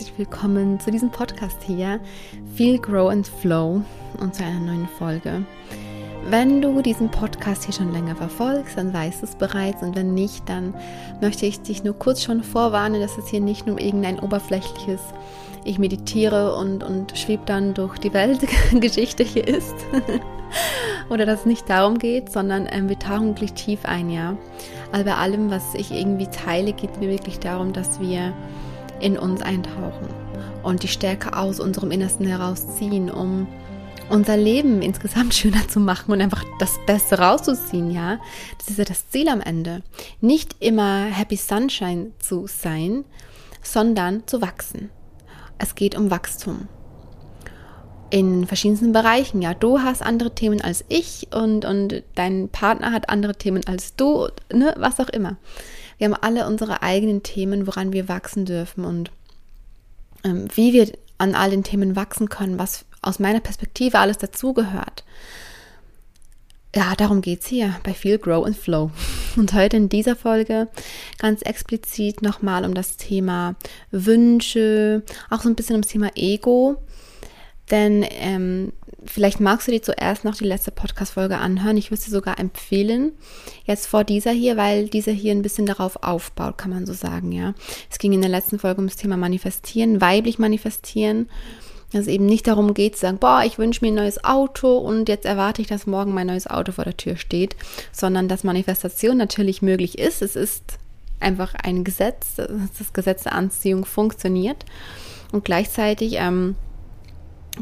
herzlich willkommen zu diesem Podcast hier, Feel, Grow and Flow und zu einer neuen Folge. Wenn du diesen Podcast hier schon länger verfolgst, dann weißt du es bereits und wenn nicht, dann möchte ich dich nur kurz schon vorwarnen, dass es hier nicht nur irgendein oberflächliches ich meditiere und, und schwebe dann durch die Weltgeschichte hier ist. Oder dass es nicht darum geht, sondern ähm, wir tauchen wirklich tief ein, ja. Aber bei allem, was ich irgendwie teile, geht mir wirklich darum, dass wir in uns eintauchen und die Stärke aus unserem Innersten herausziehen, um unser Leben insgesamt schöner zu machen und einfach das Beste rauszuziehen, ja. Das ist ja das Ziel am Ende. Nicht immer Happy Sunshine zu sein, sondern zu wachsen. Es geht um Wachstum. In verschiedensten Bereichen, ja. Du hast andere Themen als ich und, und dein Partner hat andere Themen als du, ne, was auch immer. Wir haben alle unsere eigenen Themen, woran wir wachsen dürfen und ähm, wie wir an all den Themen wachsen können, was aus meiner Perspektive alles dazugehört. Ja, darum geht es hier bei Feel, Grow and Flow. Und heute in dieser Folge ganz explizit nochmal um das Thema Wünsche, auch so ein bisschen ums Thema Ego. Denn ähm, vielleicht magst du dir zuerst noch die letzte Podcast-Folge anhören. Ich würde sie sogar empfehlen, jetzt vor dieser hier, weil dieser hier ein bisschen darauf aufbaut, kann man so sagen, ja. Es ging in der letzten Folge ums Thema Manifestieren, weiblich manifestieren. Dass es eben nicht darum geht zu sagen, boah, ich wünsche mir ein neues Auto und jetzt erwarte ich, dass morgen mein neues Auto vor der Tür steht, sondern dass Manifestation natürlich möglich ist. Es ist einfach ein Gesetz, das Gesetz der Anziehung funktioniert. Und gleichzeitig ähm,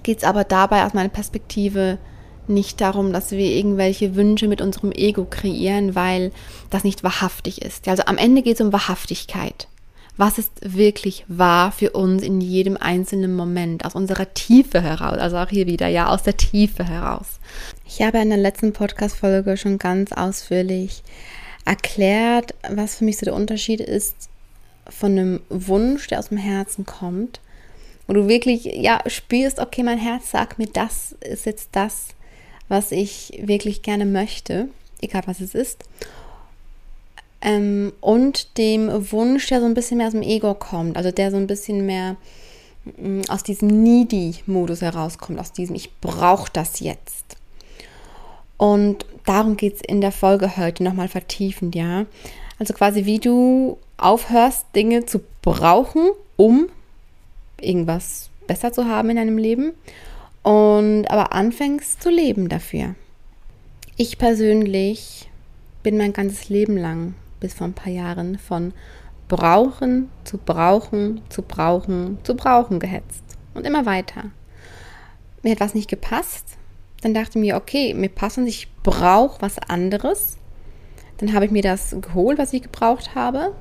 geht es aber dabei aus meiner Perspektive nicht darum, dass wir irgendwelche Wünsche mit unserem Ego kreieren, weil das nicht wahrhaftig ist. Also am Ende geht es um Wahrhaftigkeit. Was ist wirklich wahr für uns in jedem einzelnen Moment, aus unserer Tiefe heraus, also auch hier wieder, ja, aus der Tiefe heraus. Ich habe in der letzten Podcast-Folge schon ganz ausführlich erklärt, was für mich so der Unterschied ist von einem Wunsch, der aus dem Herzen kommt wo du wirklich ja spürst, okay, mein Herz sagt mir, das ist jetzt das, was ich wirklich gerne möchte, egal was es ist. Ähm, und dem Wunsch, der so ein bisschen mehr aus dem Ego kommt, also der so ein bisschen mehr mh, mm, aus diesem Needy-Modus herauskommt, aus diesem Ich brauche das jetzt. Und darum geht es in der Folge heute nochmal vertiefend, ja. Also quasi, wie du aufhörst, Dinge zu brauchen, um irgendwas besser zu haben in deinem Leben und aber anfängst zu leben dafür. Ich persönlich bin mein ganzes Leben lang bis vor ein paar Jahren von brauchen zu brauchen zu brauchen zu brauchen gehetzt und immer weiter. Mir hat was nicht gepasst, dann dachte ich mir, okay, mir passt und ich brauche was anderes. Dann habe ich mir das geholt, was ich gebraucht habe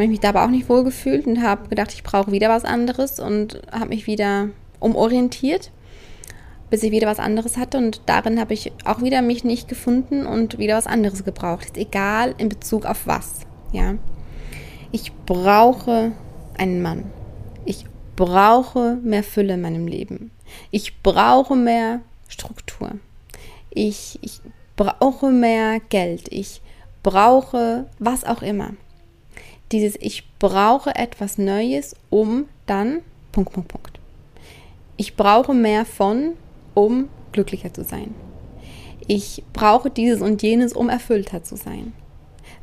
habe ich mich da aber auch nicht wohl gefühlt und habe gedacht, ich brauche wieder was anderes und habe mich wieder umorientiert, bis ich wieder was anderes hatte. Und darin habe ich auch wieder mich nicht gefunden und wieder was anderes gebraucht. Ist egal in Bezug auf was. Ja, ich brauche einen Mann. Ich brauche mehr Fülle in meinem Leben. Ich brauche mehr Struktur. Ich, ich brauche mehr Geld. Ich brauche was auch immer dieses Ich brauche etwas Neues, um dann Punkt, Punkt, Punkt. Ich brauche mehr von, um glücklicher zu sein. Ich brauche dieses und jenes, um erfüllter zu sein.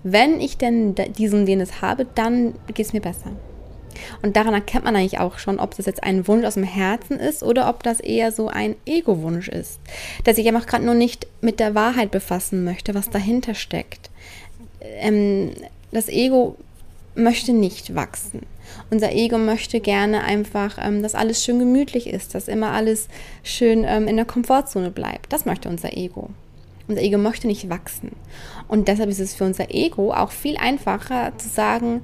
Wenn ich denn diesen und jenes habe, dann geht es mir besser. Und daran erkennt man eigentlich auch schon, ob das jetzt ein Wunsch aus dem Herzen ist oder ob das eher so ein Ego-Wunsch ist, der sich einfach gerade nur nicht mit der Wahrheit befassen möchte, was dahinter steckt. Ähm, das Ego möchte nicht wachsen. Unser Ego möchte gerne einfach, ähm, dass alles schön gemütlich ist, dass immer alles schön ähm, in der Komfortzone bleibt. Das möchte unser Ego. Unser Ego möchte nicht wachsen. Und deshalb ist es für unser Ego auch viel einfacher zu sagen,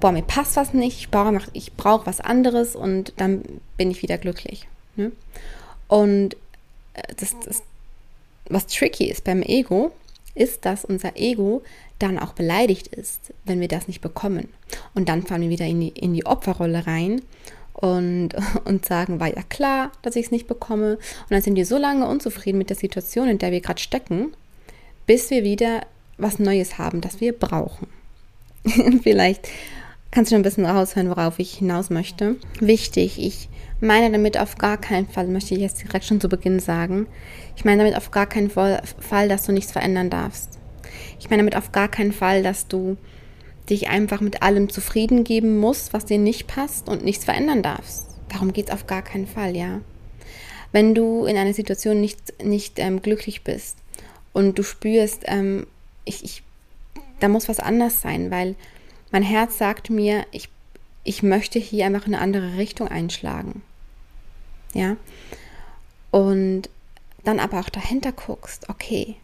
boah, mir passt was nicht, ich brauche, ich brauche was anderes und dann bin ich wieder glücklich. Ne? Und äh, das, das, was tricky ist beim Ego, ist, dass unser Ego dann auch beleidigt ist, wenn wir das nicht bekommen. Und dann fallen wir wieder in die, in die Opferrolle rein und, und sagen, war ja klar, dass ich es nicht bekomme. Und dann sind wir so lange unzufrieden mit der Situation, in der wir gerade stecken, bis wir wieder was Neues haben, das wir brauchen. Vielleicht kannst du ein bisschen raushören, worauf ich hinaus möchte. Wichtig, ich meine damit auf gar keinen Fall, möchte ich jetzt direkt schon zu Beginn sagen, ich meine damit auf gar keinen Fall, dass du nichts verändern darfst. Ich meine damit auf gar keinen Fall, dass du dich einfach mit allem zufrieden geben musst, was dir nicht passt und nichts verändern darfst. Darum geht es auf gar keinen Fall, ja. Wenn du in einer Situation nicht, nicht ähm, glücklich bist und du spürst, ähm, ich, ich, da muss was anders sein, weil mein Herz sagt mir, ich, ich möchte hier einfach eine andere Richtung einschlagen. Ja. Und dann aber auch dahinter guckst, okay,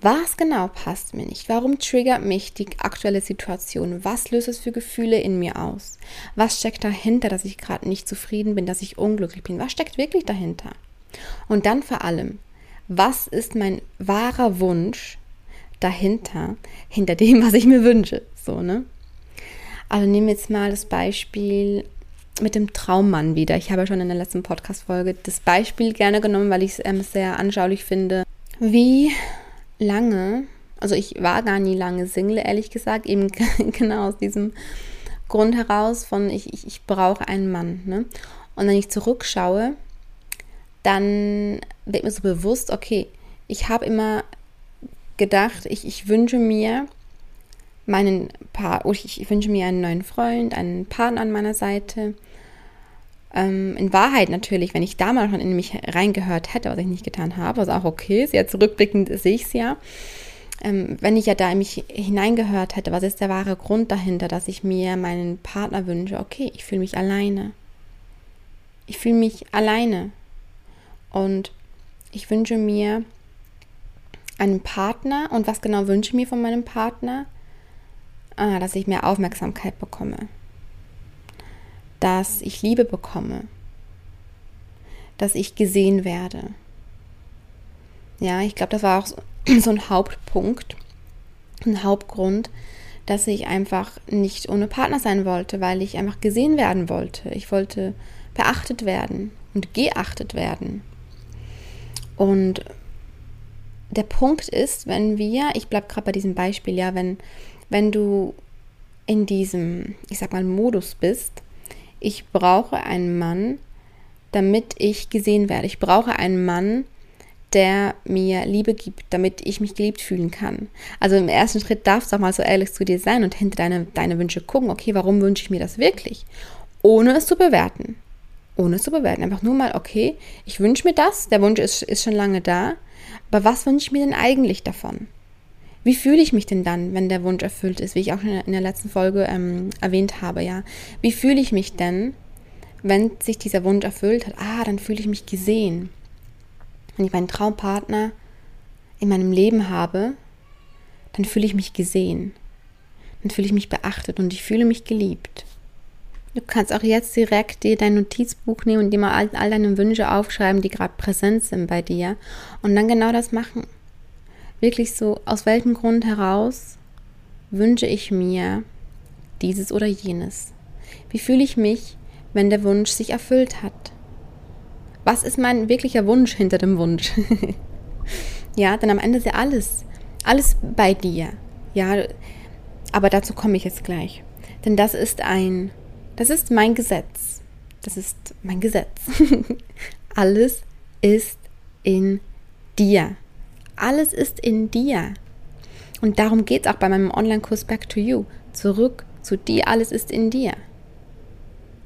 was genau passt mir nicht? Warum triggert mich die aktuelle Situation? Was löst es für Gefühle in mir aus? Was steckt dahinter, dass ich gerade nicht zufrieden bin, dass ich unglücklich bin? Was steckt wirklich dahinter? Und dann vor allem, was ist mein wahrer Wunsch dahinter, hinter dem, was ich mir wünsche? So, ne? Also nehmen wir jetzt mal das Beispiel mit dem Traummann wieder. Ich habe ja schon in der letzten Podcast-Folge das Beispiel gerne genommen, weil ich es ähm, sehr anschaulich finde. Wie lange, also ich war gar nie lange Single, ehrlich gesagt, eben genau aus diesem Grund heraus von ich, ich, ich brauche einen Mann. Ne? Und wenn ich zurückschaue, dann wird mir so bewusst, okay, ich habe immer gedacht, ich, ich wünsche mir meinen Paar, ich, ich wünsche mir einen neuen Freund, einen Partner an meiner Seite. Ähm, in Wahrheit natürlich, wenn ich damals schon in mich reingehört hätte, was ich nicht getan habe, was auch okay ist, jetzt rückblickend sehe ich es ja. Ähm, wenn ich ja da in mich hineingehört hätte, was ist der wahre Grund dahinter, dass ich mir meinen Partner wünsche? Okay, ich fühle mich alleine. Ich fühle mich alleine. Und ich wünsche mir einen Partner. Und was genau wünsche ich mir von meinem Partner? Ah, dass ich mehr Aufmerksamkeit bekomme dass ich Liebe bekomme, dass ich gesehen werde. Ja, ich glaube, das war auch so ein Hauptpunkt, ein Hauptgrund, dass ich einfach nicht ohne Partner sein wollte, weil ich einfach gesehen werden wollte. Ich wollte beachtet werden und geachtet werden. Und der Punkt ist, wenn wir, ich bleibe gerade bei diesem Beispiel, ja, wenn, wenn du in diesem, ich sag mal, Modus bist, ich brauche einen Mann, damit ich gesehen werde. Ich brauche einen Mann, der mir Liebe gibt, damit ich mich geliebt fühlen kann. Also im ersten Schritt darfst du auch mal so ehrlich zu dir sein und hinter deine, deine Wünsche gucken, okay, warum wünsche ich mir das wirklich? Ohne es zu bewerten. Ohne es zu bewerten. Einfach nur mal, okay, ich wünsche mir das, der Wunsch ist, ist schon lange da, aber was wünsche ich mir denn eigentlich davon? Wie fühle ich mich denn dann, wenn der Wunsch erfüllt ist, wie ich auch in der letzten Folge ähm, erwähnt habe, ja? Wie fühle ich mich denn, wenn sich dieser Wunsch erfüllt hat? Ah, dann fühle ich mich gesehen. Wenn ich meinen Traumpartner in meinem Leben habe, dann fühle ich mich gesehen. Dann fühle ich mich beachtet und ich fühle mich geliebt. Du kannst auch jetzt direkt dir dein Notizbuch nehmen und dir mal all, all deine Wünsche aufschreiben, die gerade präsent sind bei dir und dann genau das machen wirklich so, aus welchem Grund heraus wünsche ich mir dieses oder jenes? Wie fühle ich mich, wenn der Wunsch sich erfüllt hat? Was ist mein wirklicher Wunsch hinter dem Wunsch? ja, denn am Ende ist ja alles, alles bei dir. Ja, aber dazu komme ich jetzt gleich. Denn das ist ein, das ist mein Gesetz. Das ist mein Gesetz. alles ist in dir. Alles ist in dir. Und darum geht es auch bei meinem Online-Kurs Back to You. Zurück zu dir, alles ist in dir.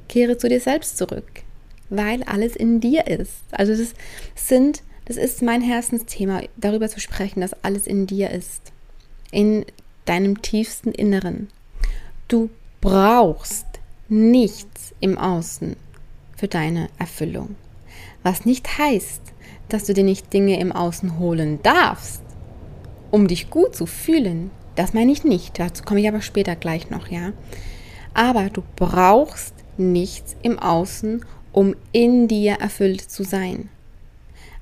Kehre zu dir selbst zurück, weil alles in dir ist. Also das sind, das ist mein Herzensthema, darüber zu sprechen, dass alles in dir ist. In deinem tiefsten Inneren. Du brauchst nichts im Außen für deine Erfüllung. Was nicht heißt, dass du dir nicht Dinge im Außen holen darfst, um dich gut zu fühlen. Das meine ich nicht. Dazu komme ich aber später gleich noch, ja. Aber du brauchst nichts im Außen, um in dir erfüllt zu sein.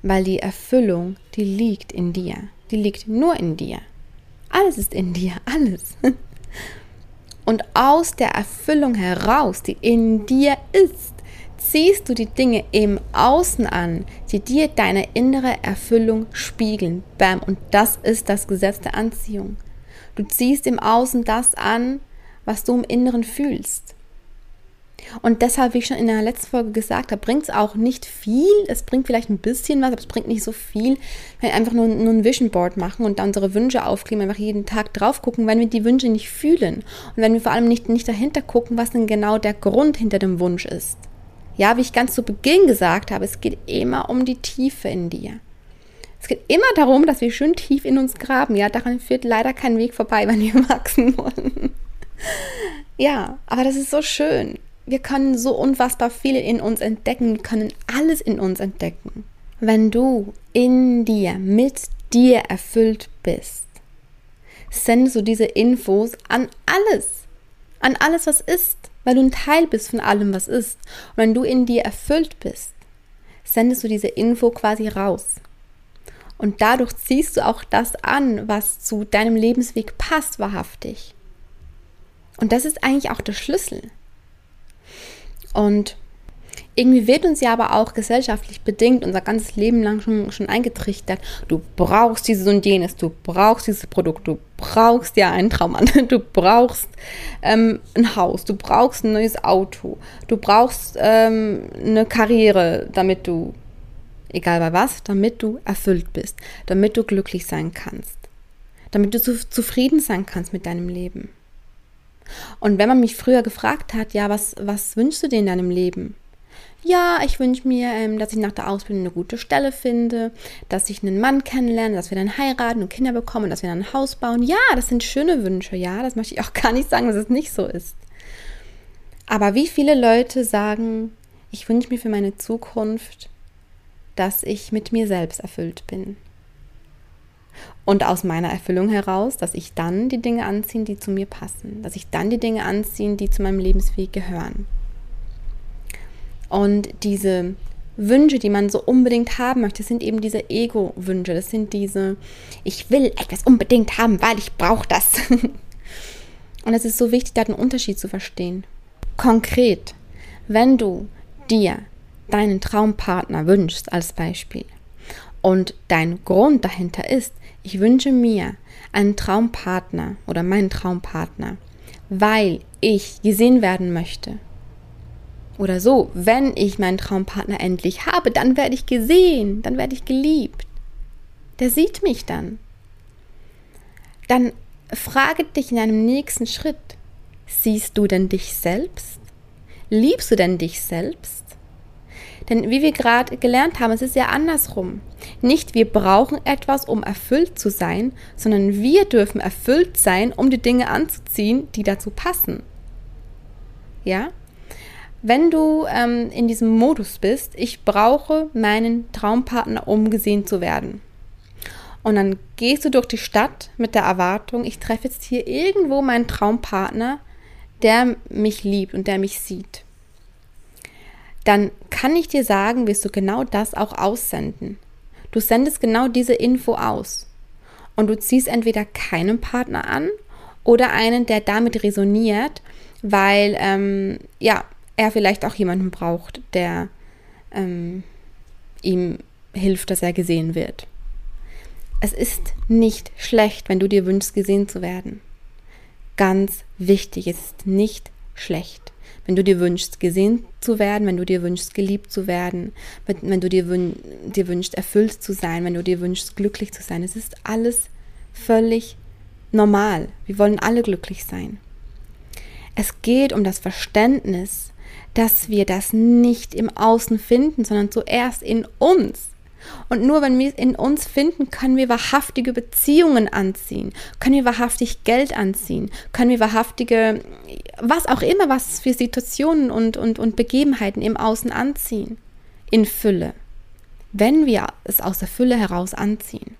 Weil die Erfüllung, die liegt in dir. Die liegt nur in dir. Alles ist in dir, alles. Und aus der Erfüllung heraus, die in dir ist, ziehst du die Dinge im Außen an, die dir deine innere Erfüllung spiegeln. Bam. Und das ist das Gesetz der Anziehung. Du ziehst im Außen das an, was du im Inneren fühlst. Und deshalb, wie ich schon in der letzten Folge gesagt habe, bringt es auch nicht viel. Es bringt vielleicht ein bisschen was, aber es bringt nicht so viel, wenn wir einfach nur, nur ein Vision Board machen und da unsere Wünsche aufkleben, einfach jeden Tag drauf gucken, wenn wir die Wünsche nicht fühlen. Und wenn wir vor allem nicht, nicht dahinter gucken, was denn genau der Grund hinter dem Wunsch ist. Ja, wie ich ganz zu Beginn gesagt habe, es geht immer um die Tiefe in dir. Es geht immer darum, dass wir schön tief in uns graben. Ja, daran führt leider kein Weg vorbei, wenn wir wachsen wollen. ja, aber das ist so schön wir können so unfassbar viel in uns entdecken, können alles in uns entdecken. Wenn du in dir, mit dir erfüllt bist, sendest du diese Infos an alles, an alles, was ist, weil du ein Teil bist von allem, was ist. Und wenn du in dir erfüllt bist, sendest du diese Info quasi raus. Und dadurch ziehst du auch das an, was zu deinem Lebensweg passt, wahrhaftig. Und das ist eigentlich auch der Schlüssel. Und irgendwie wird uns ja aber auch gesellschaftlich bedingt unser ganzes Leben lang schon, schon eingetrichtert. Du brauchst dieses und jenes, du brauchst dieses Produkt, du brauchst ja einen Traummann, du brauchst ähm, ein Haus, du brauchst ein neues Auto, du brauchst ähm, eine Karriere, damit du, egal bei was, damit du erfüllt bist, damit du glücklich sein kannst, damit du zu, zufrieden sein kannst mit deinem Leben. Und wenn man mich früher gefragt hat, ja, was, was wünschst du dir in deinem Leben? Ja, ich wünsche mir, ähm, dass ich nach der Ausbildung eine gute Stelle finde, dass ich einen Mann kennenlerne, dass wir dann heiraten und Kinder bekommen, dass wir dann ein Haus bauen. Ja, das sind schöne Wünsche, ja, das möchte ich auch gar nicht sagen, dass es nicht so ist. Aber wie viele Leute sagen, ich wünsche mir für meine Zukunft, dass ich mit mir selbst erfüllt bin. Und aus meiner Erfüllung heraus, dass ich dann die Dinge anziehe, die zu mir passen, dass ich dann die Dinge anziehe, die zu meinem Lebensweg gehören. Und diese Wünsche, die man so unbedingt haben möchte, sind eben diese Ego-Wünsche. Das sind diese, ich will etwas unbedingt haben, weil ich brauche das. Und es ist so wichtig, da den Unterschied zu verstehen. Konkret, wenn du dir deinen Traumpartner wünschst, als Beispiel, und dein Grund dahinter ist, ich wünsche mir einen Traumpartner oder meinen Traumpartner, weil ich gesehen werden möchte. Oder so, wenn ich meinen Traumpartner endlich habe, dann werde ich gesehen, dann werde ich geliebt. Der sieht mich dann. Dann frage dich in einem nächsten Schritt, siehst du denn dich selbst? Liebst du denn dich selbst? Denn wie wir gerade gelernt haben, es ist ja andersrum. Nicht wir brauchen etwas, um erfüllt zu sein, sondern wir dürfen erfüllt sein, um die Dinge anzuziehen, die dazu passen. Ja? Wenn du ähm, in diesem Modus bist, ich brauche meinen Traumpartner, um gesehen zu werden. Und dann gehst du durch die Stadt mit der Erwartung, ich treffe jetzt hier irgendwo meinen Traumpartner, der mich liebt und der mich sieht dann kann ich dir sagen, wirst du genau das auch aussenden. Du sendest genau diese Info aus. Und du ziehst entweder keinen Partner an oder einen, der damit resoniert, weil ähm, ja, er vielleicht auch jemanden braucht, der ähm, ihm hilft, dass er gesehen wird. Es ist nicht schlecht, wenn du dir wünschst, gesehen zu werden. Ganz wichtig, es ist nicht schlecht wenn du dir wünschst, gesehen zu werden, wenn du dir wünschst, geliebt zu werden, wenn du dir, wün dir wünschst, erfüllt zu sein, wenn du dir wünschst, glücklich zu sein. Es ist alles völlig normal. Wir wollen alle glücklich sein. Es geht um das Verständnis, dass wir das nicht im Außen finden, sondern zuerst in uns. Und nur wenn wir es in uns finden, können wir wahrhaftige Beziehungen anziehen, können wir wahrhaftig Geld anziehen, können wir wahrhaftige, was auch immer, was für Situationen und, und, und Begebenheiten im Außen anziehen, in Fülle. Wenn wir es aus der Fülle heraus anziehen.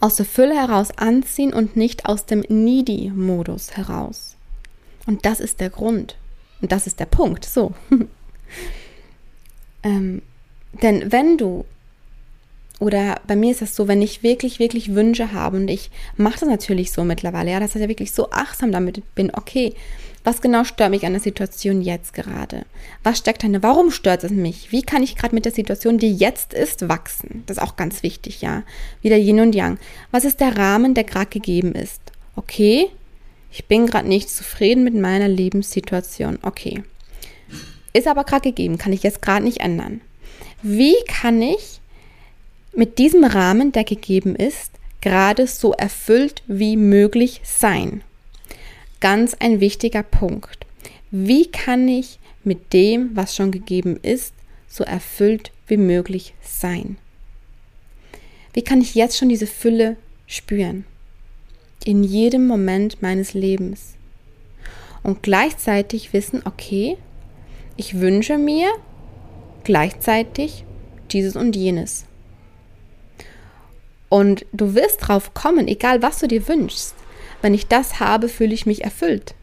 Aus der Fülle heraus anziehen und nicht aus dem Needy-Modus heraus. Und das ist der Grund. Und das ist der Punkt. So. ähm, denn wenn du, oder bei mir ist das so, wenn ich wirklich, wirklich Wünsche habe und ich mache das natürlich so mittlerweile, ja, dass ich ja wirklich so achtsam damit bin, okay, was genau stört mich an der Situation jetzt gerade? Was steckt dahinter? Warum stört es mich? Wie kann ich gerade mit der Situation, die jetzt ist, wachsen? Das ist auch ganz wichtig, ja. Wieder Yin und Yang. Was ist der Rahmen, der gerade gegeben ist? Okay, Ich bin gerade nicht zufrieden mit meiner Lebenssituation. Okay. Ist aber gerade gegeben, kann ich jetzt gerade nicht ändern. Wie kann ich mit diesem Rahmen, der gegeben ist, gerade so erfüllt wie möglich sein? Ganz ein wichtiger Punkt. Wie kann ich mit dem, was schon gegeben ist, so erfüllt wie möglich sein? Wie kann ich jetzt schon diese Fülle spüren? In jedem Moment meines Lebens. Und gleichzeitig wissen, okay, ich wünsche mir gleichzeitig dieses und jenes. Und du wirst drauf kommen, egal was du dir wünschst. Wenn ich das habe, fühle ich mich erfüllt.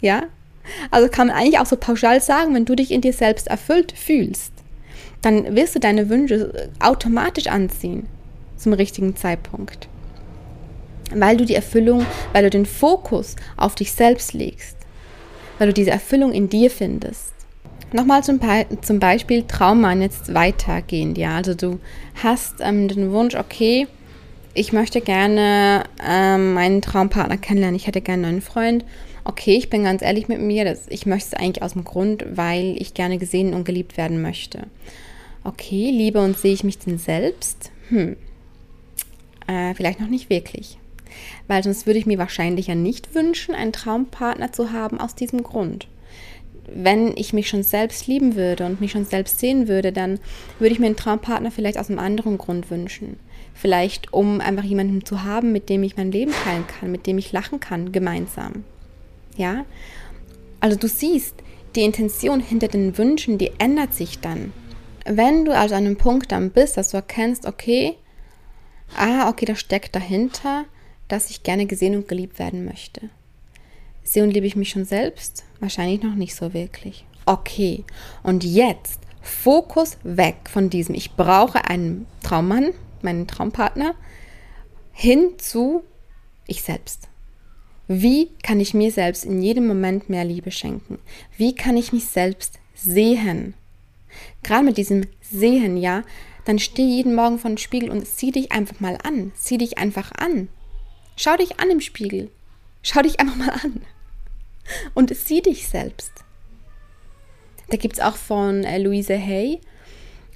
Ja? Also kann man eigentlich auch so pauschal sagen, wenn du dich in dir selbst erfüllt fühlst, dann wirst du deine Wünsche automatisch anziehen zum richtigen Zeitpunkt. Weil du die Erfüllung, weil du den Fokus auf dich selbst legst, weil du diese Erfüllung in dir findest. Nochmal zum, zum Beispiel Trauma jetzt weitergehend, ja. Also du hast ähm, den Wunsch, okay, ich möchte gerne ähm, meinen Traumpartner kennenlernen, ich hätte gerne einen Freund. Okay, ich bin ganz ehrlich mit mir, das, ich möchte es eigentlich aus dem Grund, weil ich gerne gesehen und geliebt werden möchte. Okay, liebe und sehe ich mich denn selbst? Hm, äh, vielleicht noch nicht wirklich. Weil sonst würde ich mir wahrscheinlich ja nicht wünschen, einen Traumpartner zu haben aus diesem Grund. Wenn ich mich schon selbst lieben würde und mich schon selbst sehen würde, dann würde ich mir einen Traumpartner vielleicht aus einem anderen Grund wünschen. Vielleicht um einfach jemanden zu haben, mit dem ich mein Leben teilen kann, mit dem ich lachen kann, gemeinsam. Ja? Also du siehst, die Intention hinter den Wünschen, die ändert sich dann. Wenn du also an einem Punkt dann bist, dass du erkennst, okay, ah, okay, das steckt dahinter, dass ich gerne gesehen und geliebt werden möchte. Sehe und liebe ich mich schon selbst? Wahrscheinlich noch nicht so wirklich. Okay, und jetzt Fokus weg von diesem, ich brauche einen Traummann, meinen Traumpartner, hin zu ich selbst. Wie kann ich mir selbst in jedem Moment mehr Liebe schenken? Wie kann ich mich selbst sehen? Gerade mit diesem Sehen, ja, dann steh jeden Morgen vor dem Spiegel und sieh dich einfach mal an. Sieh dich einfach an. Schau dich an im Spiegel. Schau dich einfach mal an. Und sieh dich selbst. Da gibt es auch von äh, Louise Hay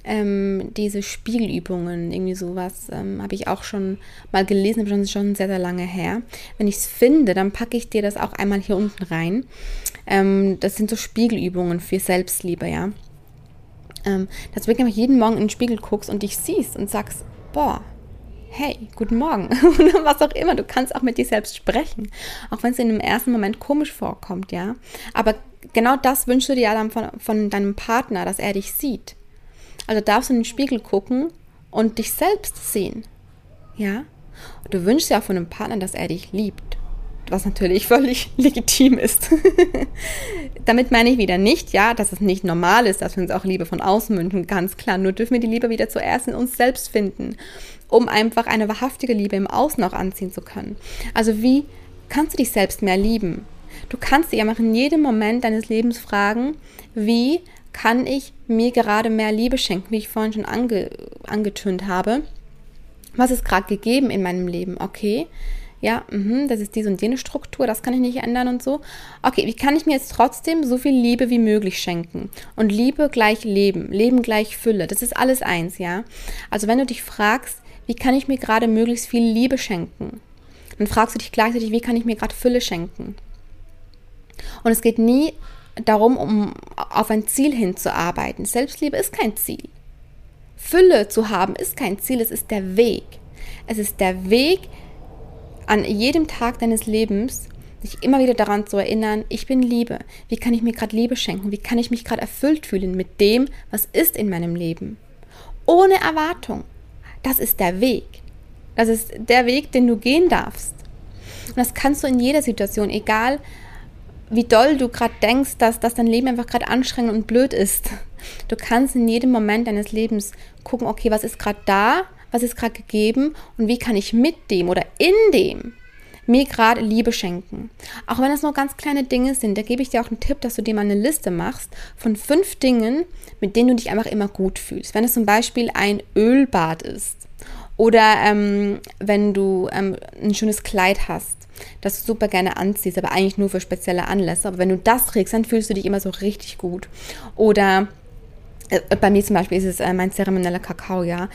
ähm, diese Spiegelübungen, irgendwie sowas, ähm, habe ich auch schon mal gelesen, aber schon, schon sehr, sehr lange her. Wenn ich es finde, dann packe ich dir das auch einmal hier unten rein. Ähm, das sind so Spiegelübungen für Selbstliebe, ja ähm, dass du wirklich jeden Morgen in den Spiegel guckst und dich siehst und sagst, boah, hey, guten Morgen oder was auch immer. Du kannst auch mit dir selbst sprechen, auch wenn es in dem ersten Moment komisch vorkommt, ja. Aber genau das wünschst du dir ja dann von, von deinem Partner, dass er dich sieht. Also darfst du in den Spiegel gucken und dich selbst sehen, ja. Und du wünschst ja auch von einem Partner, dass er dich liebt was natürlich völlig legitim ist. Damit meine ich wieder nicht, ja, dass es nicht normal ist, dass wir uns auch Liebe von außen wünschen, ganz klar. Nur dürfen wir die Liebe wieder zuerst in uns selbst finden, um einfach eine wahrhaftige Liebe im Außen auch anziehen zu können. Also wie kannst du dich selbst mehr lieben? Du kannst dich einfach in jedem Moment deines Lebens fragen, wie kann ich mir gerade mehr Liebe schenken, wie ich vorhin schon ange, angetönt habe. Was ist gerade gegeben in meinem Leben? Okay, ja, mh, das ist diese und jene Struktur, das kann ich nicht ändern und so. Okay, wie kann ich mir jetzt trotzdem so viel Liebe wie möglich schenken? Und Liebe gleich Leben, Leben gleich Fülle, das ist alles eins, ja. Also wenn du dich fragst, wie kann ich mir gerade möglichst viel Liebe schenken? Dann fragst du dich gleichzeitig, wie kann ich mir gerade Fülle schenken? Und es geht nie darum, um auf ein Ziel hinzuarbeiten. Selbstliebe ist kein Ziel. Fülle zu haben ist kein Ziel, es ist der Weg. Es ist der Weg, an jedem Tag deines Lebens dich immer wieder daran zu erinnern, ich bin Liebe. Wie kann ich mir gerade Liebe schenken? Wie kann ich mich gerade erfüllt fühlen mit dem, was ist in meinem Leben? Ohne Erwartung. Das ist der Weg. Das ist der Weg, den du gehen darfst. Und das kannst du in jeder Situation, egal wie doll du gerade denkst, dass, dass dein Leben einfach gerade anstrengend und blöd ist. Du kannst in jedem Moment deines Lebens gucken, okay, was ist gerade da was ist gerade gegeben und wie kann ich mit dem oder in dem mir gerade Liebe schenken. Auch wenn es nur ganz kleine Dinge sind, da gebe ich dir auch einen Tipp, dass du dir mal eine Liste machst von fünf Dingen, mit denen du dich einfach immer gut fühlst. Wenn es zum Beispiel ein Ölbad ist oder ähm, wenn du ähm, ein schönes Kleid hast das du super gerne anziehst, aber eigentlich nur für spezielle Anlässe. Aber wenn du das trägst, dann fühlst du dich immer so richtig gut. Oder äh, bei mir zum Beispiel ist es äh, mein zeremonieller Kakao, ja.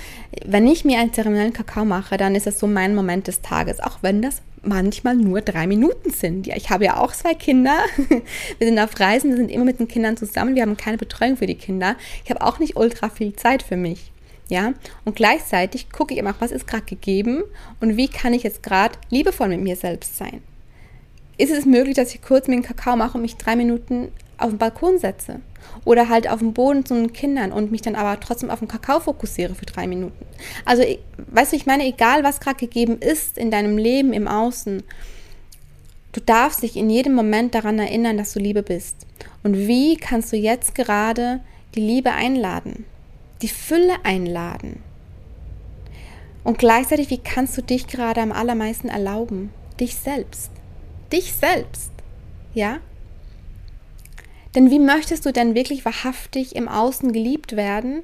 Wenn ich mir einen zeremoniellen Kakao mache, dann ist es so mein Moment des Tages, auch wenn das manchmal nur drei Minuten sind. Ja, ich habe ja auch zwei Kinder. Wir sind auf Reisen, wir sind immer mit den Kindern zusammen. Wir haben keine Betreuung für die Kinder. Ich habe auch nicht ultra viel Zeit für mich. Ja, und gleichzeitig gucke ich immer, was ist gerade gegeben und wie kann ich jetzt gerade liebevoll mit mir selbst sein. Ist es möglich, dass ich kurz mir einen Kakao mache und mich drei Minuten auf den Balkon setze? Oder halt auf dem Boden zu den Kindern und mich dann aber trotzdem auf den Kakao fokussiere für drei Minuten. Also, weißt du, ich meine, egal was gerade gegeben ist in deinem Leben, im Außen, du darfst dich in jedem Moment daran erinnern, dass du Liebe bist. Und wie kannst du jetzt gerade die Liebe einladen? Die Fülle einladen. Und gleichzeitig, wie kannst du dich gerade am allermeisten erlauben? Dich selbst. Dich selbst. Ja? Denn wie möchtest du denn wirklich wahrhaftig im Außen geliebt werden,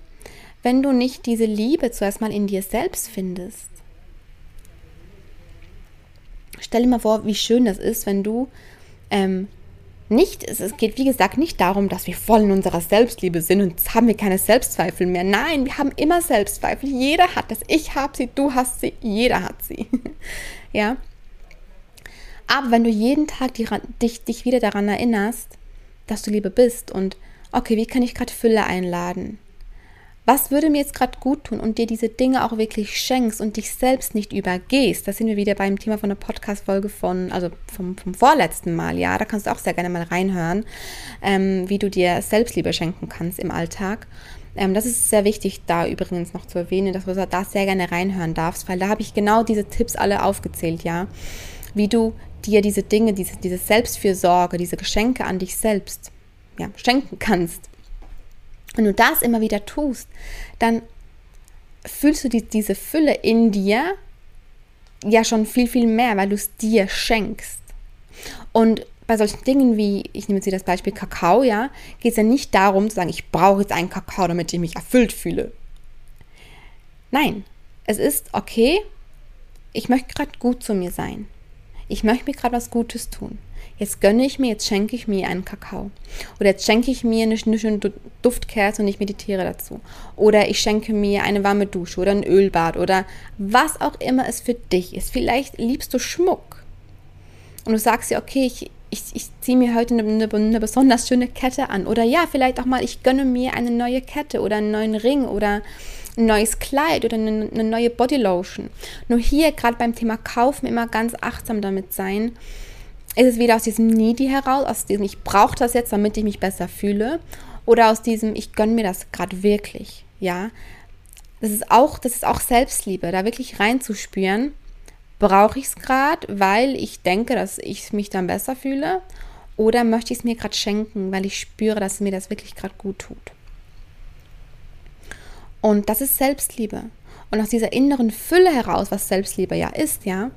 wenn du nicht diese Liebe zuerst mal in dir selbst findest? Stell dir mal vor, wie schön das ist, wenn du ähm, nicht, es geht wie gesagt nicht darum, dass wir voll in unserer Selbstliebe sind und jetzt haben wir keine Selbstzweifel mehr. Nein, wir haben immer Selbstzweifel. Jeder hat das. Ich habe sie, du hast sie, jeder hat sie. ja. Aber wenn du jeden Tag die, dich, dich wieder daran erinnerst, dass du Liebe bist und okay, wie kann ich gerade Fülle einladen? Was würde mir jetzt gerade gut tun und dir diese Dinge auch wirklich schenkst und dich selbst nicht übergehst. Da sind wir wieder beim Thema von der Podcast-Folge von, also vom, vom vorletzten Mal, ja, da kannst du auch sehr gerne mal reinhören, ähm, wie du dir Selbstliebe schenken kannst im Alltag. Ähm, das ist sehr wichtig, da übrigens noch zu erwähnen, dass du da sehr gerne reinhören darfst, weil da habe ich genau diese Tipps alle aufgezählt, ja, wie du dir diese Dinge, diese, diese Selbstfürsorge, diese Geschenke an dich selbst ja, schenken kannst. Wenn du das immer wieder tust, dann fühlst du die, diese Fülle in dir ja schon viel, viel mehr, weil du es dir schenkst. Und bei solchen Dingen wie, ich nehme jetzt hier das Beispiel Kakao, ja, geht es ja nicht darum zu sagen, ich brauche jetzt einen Kakao, damit ich mich erfüllt fühle. Nein, es ist okay, ich möchte gerade gut zu mir sein. Ich möchte mir gerade was Gutes tun jetzt gönne ich mir, jetzt schenke ich mir einen Kakao. Oder jetzt schenke ich mir eine, eine schöne Duftkerze und ich meditiere dazu. Oder ich schenke mir eine warme Dusche oder ein Ölbad oder was auch immer es für dich ist. Vielleicht liebst du Schmuck. Und du sagst dir, okay, ich, ich, ich ziehe mir heute eine, eine, eine, besonders schöne Kette an. Oder ja, vielleicht auch mal, ich gönne mir eine neue Kette oder einen neuen Ring oder ein neues Kleid oder eine, eine neue Bodylotion. Nur hier, gerade beim Thema Kaufen, immer ganz achtsam damit sein, ist es wieder aus diesem Needy heraus, aus diesem ich brauche das jetzt, damit ich mich besser fühle, oder aus diesem ich gönne mir das gerade wirklich, ja? Das ist auch, das ist auch Selbstliebe, da wirklich reinzuspüren, brauche ich es gerade, weil ich denke, dass ich mich dann besser fühle, oder möchte ich es mir gerade schenken, weil ich spüre, dass mir das wirklich gerade gut tut. Und das ist Selbstliebe. Und aus dieser inneren Fülle heraus, was Selbstliebe ja ist, ja,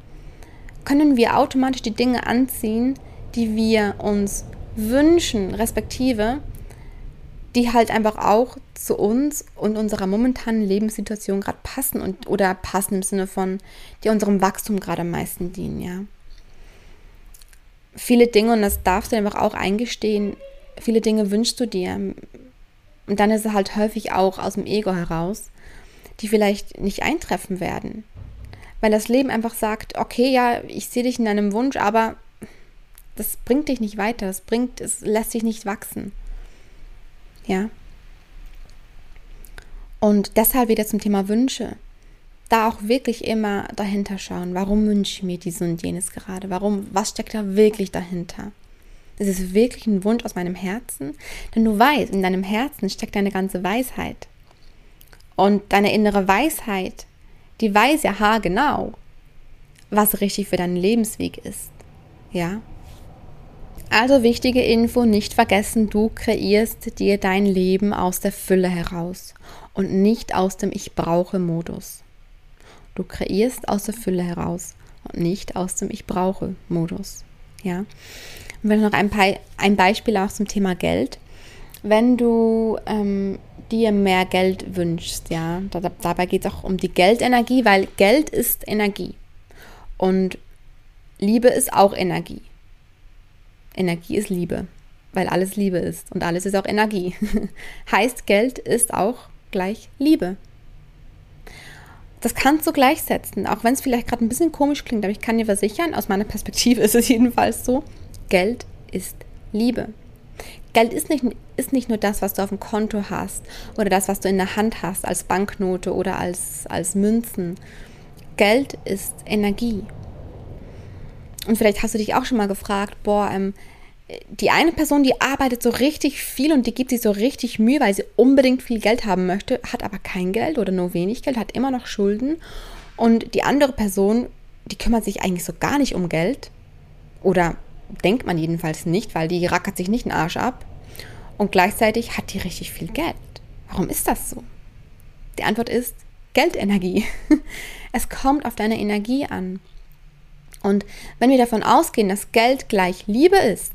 können wir automatisch die Dinge anziehen, die wir uns wünschen, respektive die halt einfach auch zu uns und unserer momentanen Lebenssituation gerade passen und oder passen im Sinne von, die unserem Wachstum gerade am meisten dienen, ja. Viele Dinge, und das darfst du einfach auch eingestehen, viele Dinge wünschst du dir. Und dann ist es halt häufig auch aus dem Ego heraus, die vielleicht nicht eintreffen werden weil das Leben einfach sagt, okay, ja, ich sehe dich in deinem Wunsch, aber das bringt dich nicht weiter, das bringt, es lässt dich nicht wachsen. Ja. Und deshalb wieder zum Thema Wünsche. Da auch wirklich immer dahinter schauen, warum wünsche ich mir dies und jenes gerade? Warum, was steckt da wirklich dahinter? Ist es wirklich ein Wunsch aus meinem Herzen? Denn du weißt, in deinem Herzen steckt deine ganze Weisheit. Und deine innere Weisheit die weiß ja haargenau, was richtig für deinen Lebensweg ist. Ja? Also wichtige Info, nicht vergessen, du kreierst dir dein Leben aus der Fülle heraus und nicht aus dem Ich brauche Modus. Du kreierst aus der Fülle heraus und nicht aus dem Ich brauche Modus. Ja? Und wenn noch ein, ein Beispiel auch zum Thema Geld. Wenn du ähm, dir mehr Geld wünschst, ja. dabei geht es auch um die Geldenergie, weil Geld ist Energie. Und Liebe ist auch Energie. Energie ist Liebe, weil alles Liebe ist und alles ist auch Energie. heißt, Geld ist auch gleich Liebe. Das kannst du gleichsetzen, auch wenn es vielleicht gerade ein bisschen komisch klingt, aber ich kann dir versichern, aus meiner Perspektive ist es jedenfalls so, Geld ist Liebe. Geld ist nicht, ist nicht nur das, was du auf dem Konto hast oder das, was du in der Hand hast als Banknote oder als, als Münzen. Geld ist Energie. Und vielleicht hast du dich auch schon mal gefragt, boah, ähm, die eine Person, die arbeitet so richtig viel und die gibt sich so richtig Mühe, weil sie unbedingt viel Geld haben möchte, hat aber kein Geld oder nur wenig Geld, hat immer noch Schulden. Und die andere Person, die kümmert sich eigentlich so gar nicht um Geld. Oder denkt man jedenfalls nicht, weil die rackert sich nicht den Arsch ab. Und gleichzeitig hat die richtig viel Geld. Warum ist das so? Die Antwort ist Geldenergie. Es kommt auf deine Energie an. Und wenn wir davon ausgehen, dass Geld gleich Liebe ist,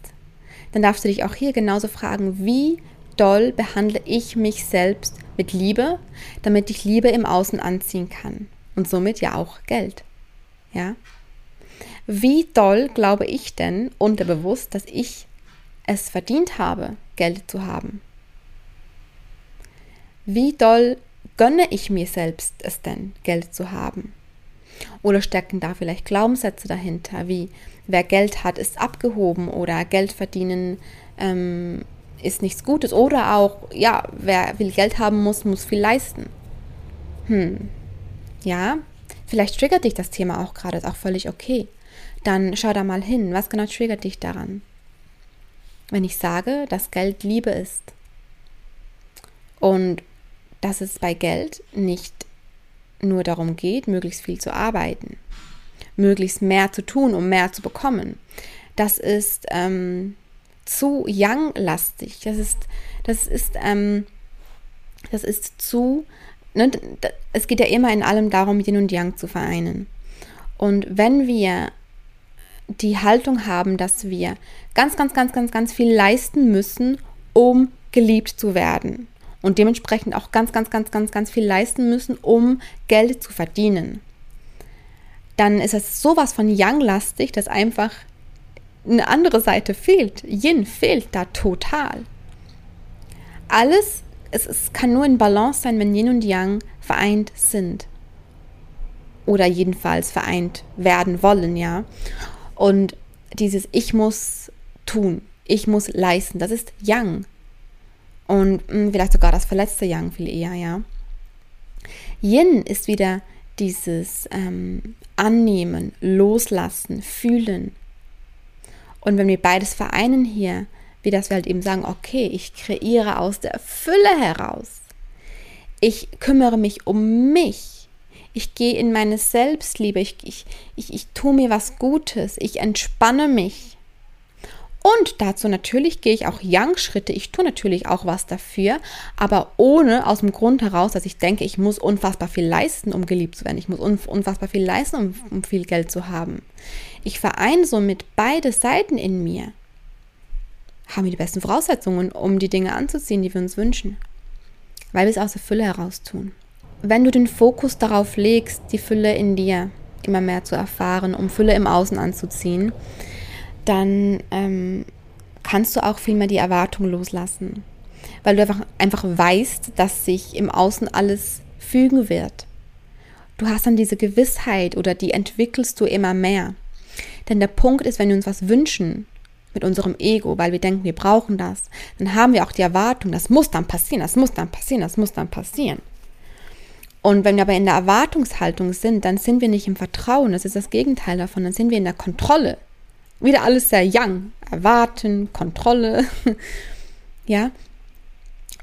dann darfst du dich auch hier genauso fragen, wie doll behandle ich mich selbst mit Liebe, damit ich Liebe im Außen anziehen kann und somit ja auch Geld. Ja? Wie doll glaube ich denn unterbewusst, dass ich es verdient habe, Geld zu haben? Wie doll gönne ich mir selbst es denn, Geld zu haben? Oder stecken da vielleicht Glaubenssätze dahinter, wie wer Geld hat, ist abgehoben oder Geld verdienen ähm, ist nichts Gutes. Oder auch, ja, wer viel Geld haben muss, muss viel leisten. Hm. Ja, vielleicht triggert dich das Thema auch gerade, ist auch völlig okay. Dann schau da mal hin, was genau triggert dich daran? Wenn ich sage, dass Geld Liebe ist und dass es bei Geld nicht nur darum geht, möglichst viel zu arbeiten, möglichst mehr zu tun, um mehr zu bekommen. Das ist ähm, zu young-lastig. Das ist, das ist, ähm, das ist zu. Ne, es geht ja immer in allem darum, Yin und Yang zu vereinen. Und wenn wir die Haltung haben, dass wir ganz, ganz, ganz, ganz, ganz viel leisten müssen, um geliebt zu werden, und dementsprechend auch ganz, ganz, ganz, ganz, ganz viel leisten müssen, um Geld zu verdienen. Dann ist es sowas von Yang-lastig, dass einfach eine andere Seite fehlt. Yin fehlt da total. Alles, es, es kann nur in Balance sein, wenn Yin und Yang vereint sind. Oder jedenfalls vereint werden wollen, ja. Und dieses Ich muss tun, ich muss leisten, das ist Yang. Und mh, hm, vielleicht sogar das verletzte Yang viel eher, ja. Yin ist wieder dieses ähm, Annehmen, Loslassen, Fühlen. Und wenn wir beides vereinen hier, wie das wir halt eben sagen, okay, ich kreiere aus der Fülle heraus. Ich kümmere mich um mich. Ich gehe in meine Selbstliebe. Ich, ich, ich, ich tue mir was Gutes. Ich entspanne mich. Und dazu natürlich gehe ich auch Young-Schritte. Ich tue natürlich auch was dafür, aber ohne aus dem Grund heraus, dass ich denke, ich muss unfassbar viel leisten, um geliebt zu werden. Ich muss unfassbar viel leisten, um, um viel Geld zu haben. Ich vereine somit beide Seiten in mir. Haben wir die besten Voraussetzungen, um die Dinge anzuziehen, die wir uns wünschen. Weil wir es aus der Fülle heraus tun. Wenn du den Fokus darauf legst, die Fülle in dir immer mehr zu erfahren, um Fülle im Außen anzuziehen, dann ähm, kannst du auch viel mehr die Erwartung loslassen. Weil du einfach, einfach weißt, dass sich im Außen alles fügen wird. Du hast dann diese Gewissheit oder die entwickelst du immer mehr. Denn der Punkt ist, wenn wir uns was wünschen mit unserem Ego, weil wir denken, wir brauchen das, dann haben wir auch die Erwartung, das muss dann passieren, das muss dann passieren, das muss dann passieren. Und wenn wir aber in der Erwartungshaltung sind, dann sind wir nicht im Vertrauen, das ist das Gegenteil davon, dann sind wir in der Kontrolle. Wieder alles sehr young. Erwarten, Kontrolle. ja.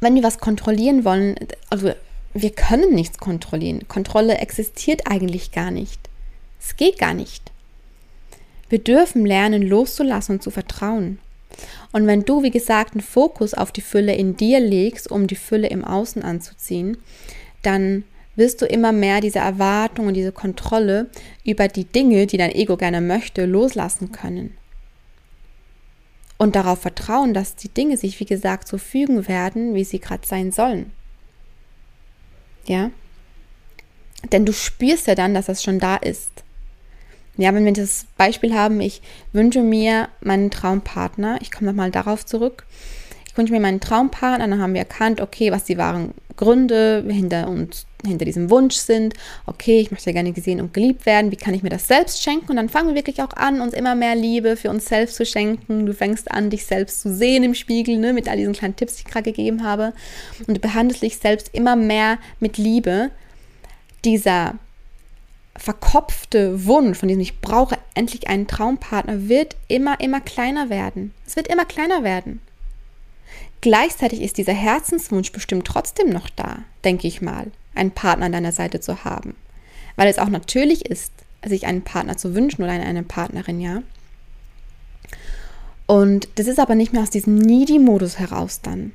Wenn wir was kontrollieren wollen, also wir können nichts kontrollieren. Kontrolle existiert eigentlich gar nicht. Es geht gar nicht. Wir dürfen lernen, loszulassen und zu vertrauen. Und wenn du, wie gesagt, einen Fokus auf die Fülle in dir legst, um die Fülle im Außen anzuziehen, dann wirst du immer mehr diese Erwartung und diese Kontrolle über die Dinge, die dein Ego gerne möchte, loslassen können. Und darauf vertrauen, dass die Dinge sich, wie gesagt, so fügen werden, wie sie gerade sein sollen. Ja? Denn du spürst ja dann, dass das schon da ist. Ja, wenn wir das Beispiel haben, ich wünsche mir meinen Traumpartner, ich komme nochmal darauf zurück, ich wünsche mir meinen Traumpartner, dann haben wir erkannt, okay, was die wahren Gründe hinter uns, hinter diesem Wunsch sind. Okay, ich möchte gerne gesehen und geliebt werden. Wie kann ich mir das selbst schenken? Und dann fangen wir wirklich auch an, uns immer mehr Liebe für uns selbst zu schenken. Du fängst an, dich selbst zu sehen im Spiegel, ne, mit all diesen kleinen Tipps, die ich gerade gegeben habe. Und du behandelst dich selbst immer mehr mit Liebe. Dieser verkopfte Wunsch, von diesem ich brauche endlich einen Traumpartner, wird immer, immer kleiner werden. Es wird immer kleiner werden. Gleichzeitig ist dieser Herzenswunsch bestimmt trotzdem noch da, denke ich mal, einen Partner an deiner Seite zu haben. Weil es auch natürlich ist, sich einen Partner zu wünschen oder eine Partnerin, ja. Und das ist aber nicht mehr aus diesem Needy-Modus heraus dann.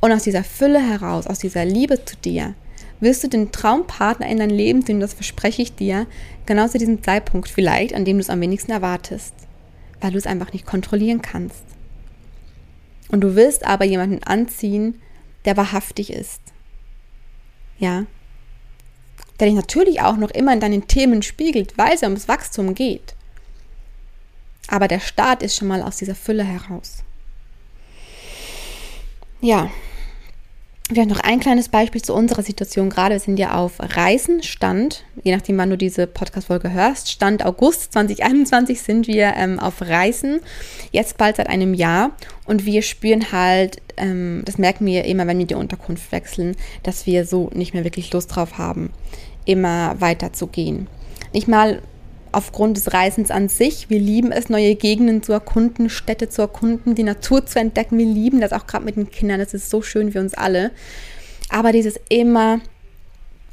Und aus dieser Fülle heraus, aus dieser Liebe zu dir, wirst du den Traumpartner in dein Leben, den das verspreche ich dir, genau zu diesem Zeitpunkt vielleicht, an dem du es am wenigsten erwartest, weil du es einfach nicht kontrollieren kannst. Und du willst aber jemanden anziehen, der wahrhaftig ist. Ja. Der dich natürlich auch noch immer in deinen Themen spiegelt, weil es ja ums Wachstum geht. Aber der Start ist schon mal aus dieser Fülle heraus. Ja, Vielleicht noch ein kleines Beispiel zu unserer Situation gerade. Wir sind ja auf Reisen, Stand, je nachdem, wann du diese Podcast-Folge hörst, Stand August 2021 sind wir ähm, auf Reisen, jetzt bald seit einem Jahr. Und wir spüren halt, ähm, das merken wir immer, wenn wir die Unterkunft wechseln, dass wir so nicht mehr wirklich Lust drauf haben, immer weiter zu gehen. Nicht mal aufgrund des Reisens an sich. Wir lieben es, neue Gegenden zu erkunden, Städte zu erkunden, die Natur zu entdecken. Wir lieben das auch gerade mit den Kindern. Das ist so schön für uns alle. Aber dieses immer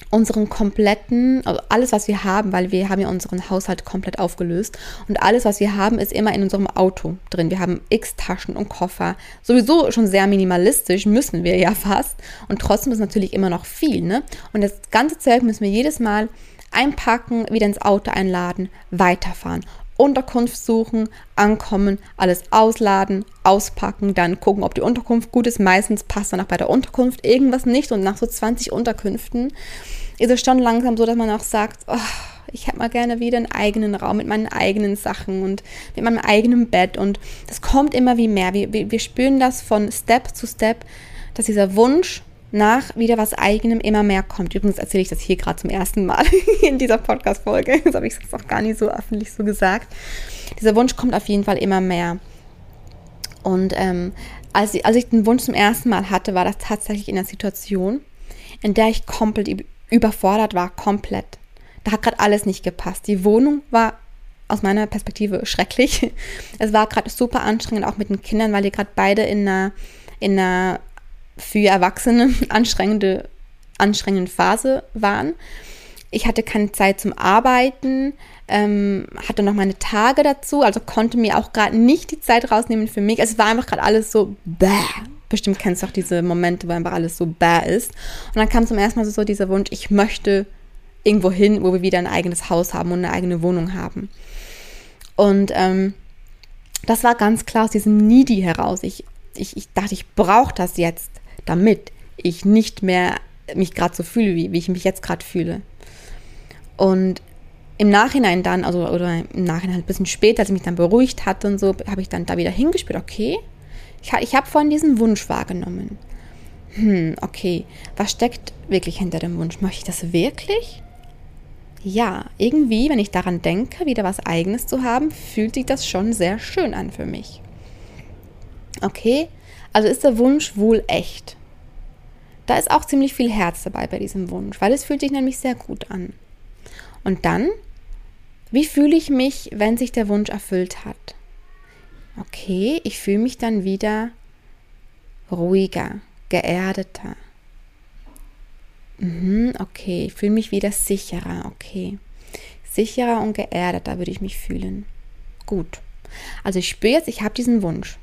unseren kompletten, also alles, was wir haben, weil wir haben ja unseren Haushalt komplett aufgelöst und alles, was wir haben, ist immer in unserem Auto drin. Wir haben x Taschen und Koffer, sowieso schon sehr minimalistisch, müssen wir ja fast und trotzdem ist natürlich immer noch viel, ne? Und das ganze Zeug müssen wir jedes Mal einpacken, wieder ins Auto einladen, weiterfahren. Unterkunft suchen, ankommen, alles ausladen, auspacken, dann gucken, ob die Unterkunft gut ist. Meistens passt dann auch bei der Unterkunft irgendwas nicht und nach so 20 Unterkünften ist es schon langsam so, dass man auch sagt, oh, ich hätte mal gerne wieder einen eigenen Raum mit meinen eigenen Sachen und mit meinem eigenen Bett und das kommt immer wie mehr. Wir, wir, wir spüren das von Step zu Step, dass dieser Wunsch nach wieder was eigenem immer mehr kommt. Übrigens erzähle ich das hier gerade zum ersten Mal in dieser Podcast-Folge. Das habe ich sonst auch gar nicht so öffentlich so gesagt. Dieser Wunsch kommt auf jeden Fall immer mehr. Und ähm, als, ich, als ich den Wunsch zum ersten Mal hatte, war das tatsächlich in einer Situation, in der ich komplett überfordert war, komplett. Da hat gerade alles nicht gepasst. Die Wohnung war aus meiner Perspektive schrecklich. Es war gerade super anstrengend, auch mit den Kindern, weil die gerade beide in einer, in einer für Erwachsene anstrengende, anstrengende Phase waren. Ich hatte keine Zeit zum Arbeiten, ähm, hatte noch meine Tage dazu, also konnte mir auch gerade nicht die Zeit rausnehmen für mich. Es war einfach gerade alles so bäh. Bestimmt kennst du auch diese Momente, wo einfach alles so bäh ist. Und dann kam zum ersten Mal so dieser Wunsch, ich möchte irgendwo hin, wo wir wieder ein eigenes Haus haben und eine eigene Wohnung haben. Und ähm, das war ganz klar aus diesem Needy heraus. Ich, ich, ich dachte, ich brauche das jetzt damit ich nicht mehr mich gerade so fühle, wie, wie ich mich jetzt gerade fühle. Und im Nachhinein dann, also oder im Nachhinein ein bisschen später, als ich mich dann beruhigt hatte und so, habe ich dann da wieder hingespürt, okay, ich, ich habe vorhin diesen Wunsch wahrgenommen. Hm, okay, was steckt wirklich hinter dem Wunsch? Möchte ich das wirklich? Ja, irgendwie, wenn ich daran denke, wieder was Eigenes zu haben, fühlt sich das schon sehr schön an für mich. Okay, also ist der Wunsch wohl echt. Da ist auch ziemlich viel Herz dabei bei diesem Wunsch, weil es fühlt sich nämlich sehr gut an. Und dann, wie fühle ich mich, wenn sich der Wunsch erfüllt hat? Okay, ich fühle mich dann wieder ruhiger, geerdeter. Mhm, okay, ich fühle mich wieder sicherer, okay. Sicherer und geerdeter würde ich mich fühlen. Gut. Also ich spüre jetzt, ich habe diesen Wunsch.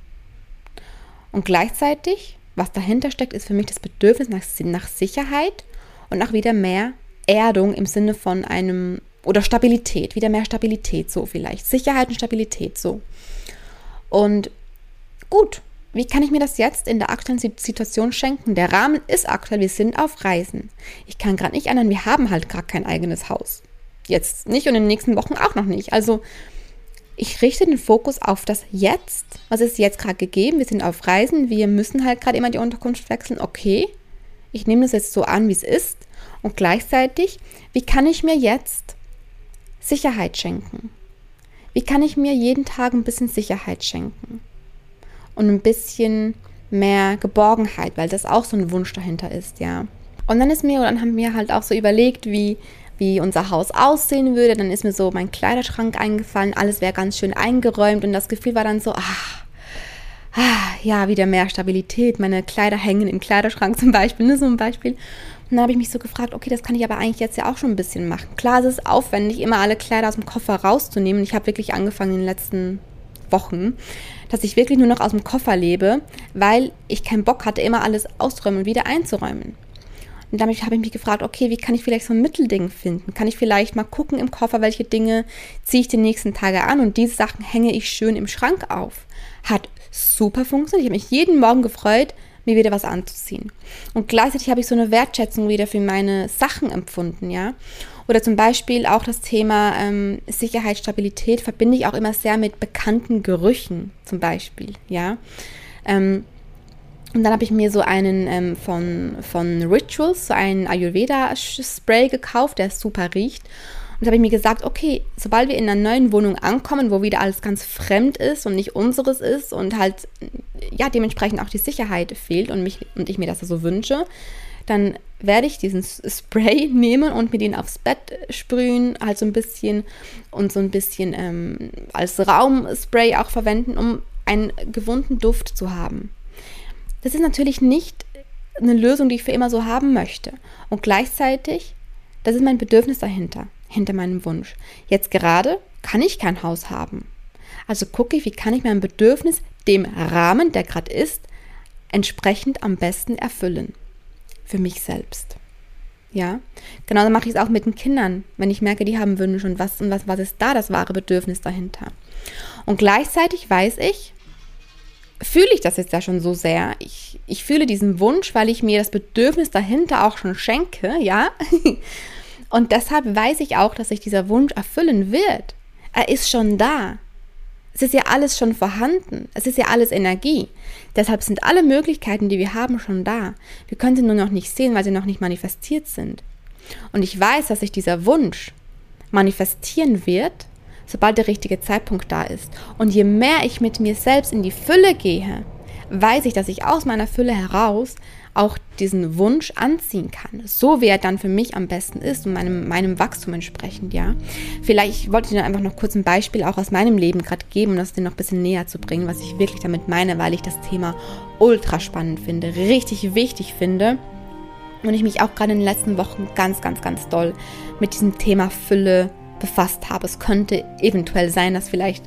Und gleichzeitig was dahinter steckt, ist für mich das Bedürfnis nach, nach Sicherheit und nach wieder mehr Erdung im Sinne von einem oder Stabilität, wieder mehr Stabilität, so vielleicht. Sicherheit und Stabilität, so. Und gut, wie kann ich mir das jetzt in der aktuellen Situation schenken? Der Rahmen ist aktuell, wir sind auf Reisen. Ich kann gerade nicht ändern, wir haben halt gar kein eigenes Haus. jetzt nicht und in den nächsten Wochen auch noch nicht. Also ich richte den Fokus auf das Jetzt. Was ist jetzt gerade gegeben? Wir sind auf Reisen, wir müssen halt gerade immer die Unterkunft wechseln. Okay, ich nehme das jetzt so an, wie es ist. Und gleichzeitig, wie kann ich mir jetzt Sicherheit schenken? Wie kann ich mir jeden Tag ein bisschen Sicherheit schenken? Und ein bisschen mehr Geborgenheit, weil das auch so ein Wunsch dahinter ist, ja. Und dann ist mir, dann haben wir halt auch so überlegt, wie, wie unser Haus aussehen würde. Dann ist mir so mein Kleiderschrank eingefallen, alles wäre ganz schön eingeräumt und das Gefühl war dann so, ah, ah, ja, wieder mehr Stabilität. Meine Kleider hängen im Kleiderschrank zum Beispiel, ne, so ein Beispiel. Und dann habe ich mich so gefragt, okay, das kann ich aber eigentlich jetzt ja auch schon ein bisschen machen. Klar, es ist aufwendig, immer alle Kleider aus dem Koffer rauszunehmen. Ich habe wirklich angefangen in den letzten Wochen, dass ich wirklich nur noch aus dem Koffer lebe, weil ich keinen Bock hatte, immer alles auszuräumen und wieder einzuräumen. Und damit habe ich mich gefragt, okay, wie kann ich vielleicht so ein Mittelding finden? Kann ich vielleicht mal gucken im Koffer, welche Dinge ziehe ich die nächsten Tage an und diese Sachen hänge ich schön im Schrank auf. Hat super funktioniert. Ich habe mich jeden Morgen gefreut, mir wieder was anzuziehen. Und gleichzeitig habe ich so eine Wertschätzung wieder für meine Sachen empfunden, ja. Oder zum Beispiel auch das Thema ähm, Sicherheit, Stabilität verbinde ich auch immer sehr mit bekannten Gerüchen, zum Beispiel, ja. Ähm, und dann habe ich mir so einen ähm, von, von Rituals, so einen Ayurveda-Spray gekauft, der super riecht. Und habe ich mir gesagt, okay, sobald wir in einer neuen Wohnung ankommen, wo wieder alles ganz fremd ist und nicht unseres ist und halt ja dementsprechend auch die Sicherheit fehlt und, mich, und ich mir das so wünsche, dann werde ich diesen Spray nehmen und mir den aufs Bett sprühen, halt so ein bisschen und so ein bisschen ähm, als Raumspray auch verwenden, um einen gewohnten Duft zu haben. Das ist natürlich nicht eine Lösung, die ich für immer so haben möchte. Und gleichzeitig, das ist mein Bedürfnis dahinter, hinter meinem Wunsch. Jetzt gerade kann ich kein Haus haben. Also gucke ich, wie kann ich mein Bedürfnis dem Rahmen, der gerade ist, entsprechend am besten erfüllen. Für mich selbst. Ja, genauso mache ich es auch mit den Kindern, wenn ich merke, die haben Wünsche und was und was, was ist da das wahre Bedürfnis dahinter. Und gleichzeitig weiß ich, fühle ich das jetzt ja schon so sehr. Ich, ich fühle diesen Wunsch, weil ich mir das Bedürfnis dahinter auch schon schenke, ja. Und deshalb weiß ich auch, dass sich dieser Wunsch erfüllen wird. Er ist schon da. Es ist ja alles schon vorhanden. Es ist ja alles Energie. Deshalb sind alle Möglichkeiten, die wir haben, schon da. Wir können sie nur noch nicht sehen, weil sie noch nicht manifestiert sind. Und ich weiß, dass sich dieser Wunsch manifestieren wird, sobald der richtige Zeitpunkt da ist. Und je mehr ich mit mir selbst in die Fülle gehe, weiß ich, dass ich aus meiner Fülle heraus auch diesen Wunsch anziehen kann. So wie er dann für mich am besten ist und meinem, meinem Wachstum entsprechend, ja. Vielleicht wollte ich dir einfach noch kurz ein Beispiel auch aus meinem Leben gerade geben, um das dir noch ein bisschen näher zu bringen, was ich wirklich damit meine, weil ich das Thema ultra spannend finde, richtig wichtig finde und ich mich auch gerade in den letzten Wochen ganz, ganz, ganz doll mit diesem Thema Fülle befasst habe. Es könnte eventuell sein, dass vielleicht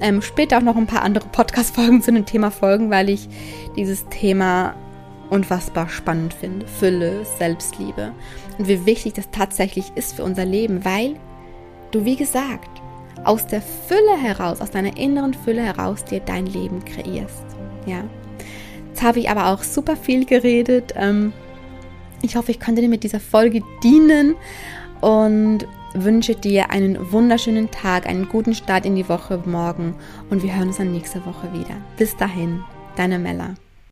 ähm, später auch noch ein paar andere Podcast-Folgen zu dem Thema folgen, weil ich dieses Thema unfassbar spannend finde. Fülle, Selbstliebe und wie wichtig das tatsächlich ist für unser Leben, weil du, wie gesagt, aus der Fülle heraus, aus deiner inneren Fülle heraus dir dein Leben kreierst. Ja. Jetzt habe ich aber auch super viel geredet. Ähm, ich hoffe, ich konnte dir mit dieser Folge dienen und wünsche dir einen wunderschönen Tag, einen guten Start in die Woche morgen und wir hören uns dann nächste Woche wieder. Bis dahin, deine Mella.